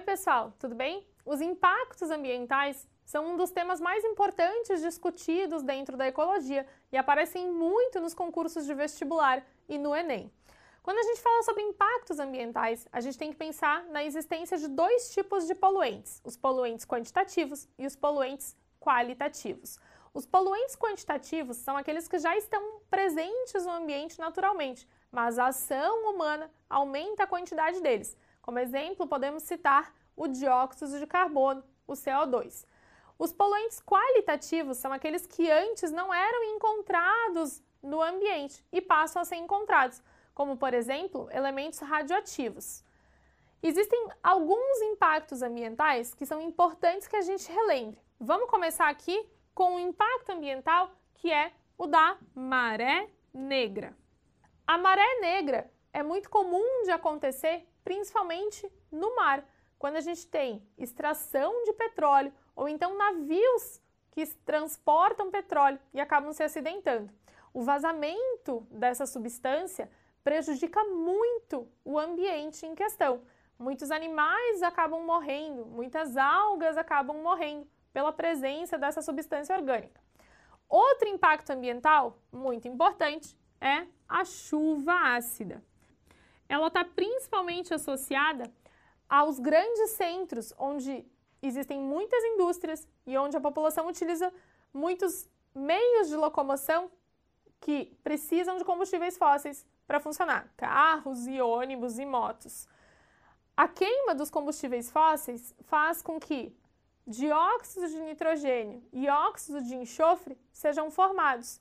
Oi, pessoal, tudo bem? Os impactos ambientais são um dos temas mais importantes discutidos dentro da ecologia e aparecem muito nos concursos de vestibular e no Enem. Quando a gente fala sobre impactos ambientais, a gente tem que pensar na existência de dois tipos de poluentes: os poluentes quantitativos e os poluentes qualitativos. Os poluentes quantitativos são aqueles que já estão presentes no ambiente naturalmente, mas a ação humana aumenta a quantidade deles. Como exemplo, podemos citar o dióxido de carbono, o CO2. Os poluentes qualitativos são aqueles que antes não eram encontrados no ambiente e passam a ser encontrados, como, por exemplo, elementos radioativos. Existem alguns impactos ambientais que são importantes que a gente relembre. Vamos começar aqui com o impacto ambiental que é o da maré negra. A maré negra é muito comum de acontecer principalmente no mar, quando a gente tem extração de petróleo ou então navios que transportam petróleo e acabam se acidentando. O vazamento dessa substância prejudica muito o ambiente em questão. Muitos animais acabam morrendo, muitas algas acabam morrendo pela presença dessa substância orgânica. Outro impacto ambiental muito importante é a chuva ácida ela está principalmente associada aos grandes centros onde existem muitas indústrias e onde a população utiliza muitos meios de locomoção que precisam de combustíveis fósseis para funcionar, carros e ônibus e motos. A queima dos combustíveis fósseis faz com que dióxido de nitrogênio e óxido de enxofre sejam formados.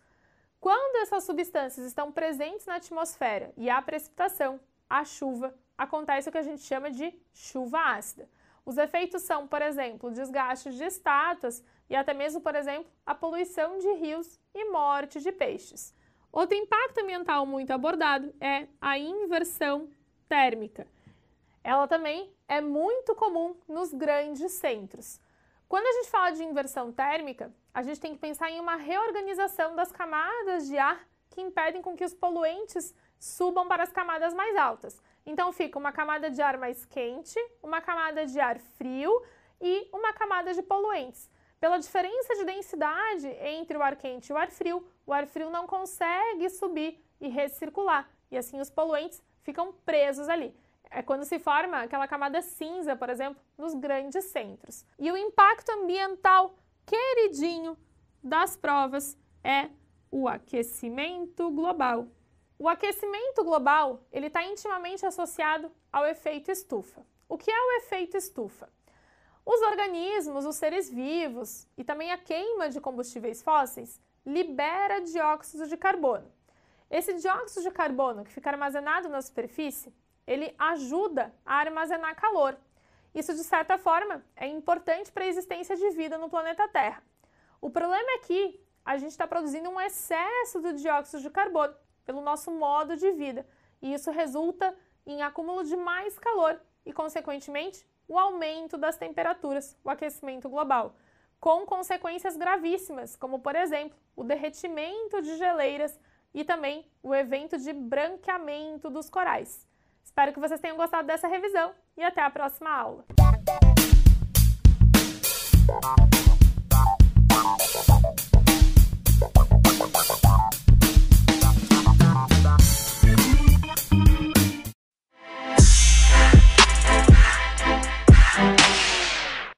Quando essas substâncias estão presentes na atmosfera e há precipitação, a chuva, acontece o que a gente chama de chuva ácida. Os efeitos são, por exemplo, desgaste de estátuas e até mesmo, por exemplo, a poluição de rios e morte de peixes. Outro impacto ambiental muito abordado é a inversão térmica. Ela também é muito comum nos grandes centros. Quando a gente fala de inversão térmica, a gente tem que pensar em uma reorganização das camadas de ar que impedem com que os poluentes subam para as camadas mais altas. Então fica uma camada de ar mais quente, uma camada de ar frio e uma camada de poluentes. Pela diferença de densidade entre o ar quente e o ar frio, o ar frio não consegue subir e recircular, e assim os poluentes ficam presos ali. É quando se forma aquela camada cinza, por exemplo, nos grandes centros. E o impacto ambiental queridinho das provas é o aquecimento global. O aquecimento global ele está intimamente associado ao efeito estufa. O que é o efeito estufa? Os organismos, os seres vivos e também a queima de combustíveis fósseis libera dióxido de carbono. Esse dióxido de carbono que fica armazenado na superfície, ele ajuda a armazenar calor. Isso, de certa forma, é importante para a existência de vida no planeta Terra. O problema é que a gente está produzindo um excesso do dióxido de carbono pelo nosso modo de vida. E isso resulta em acúmulo de mais calor e, consequentemente, o aumento das temperaturas, o aquecimento global, com consequências gravíssimas, como, por exemplo, o derretimento de geleiras e também o evento de branqueamento dos corais. Espero que vocês tenham gostado dessa revisão e até a próxima aula.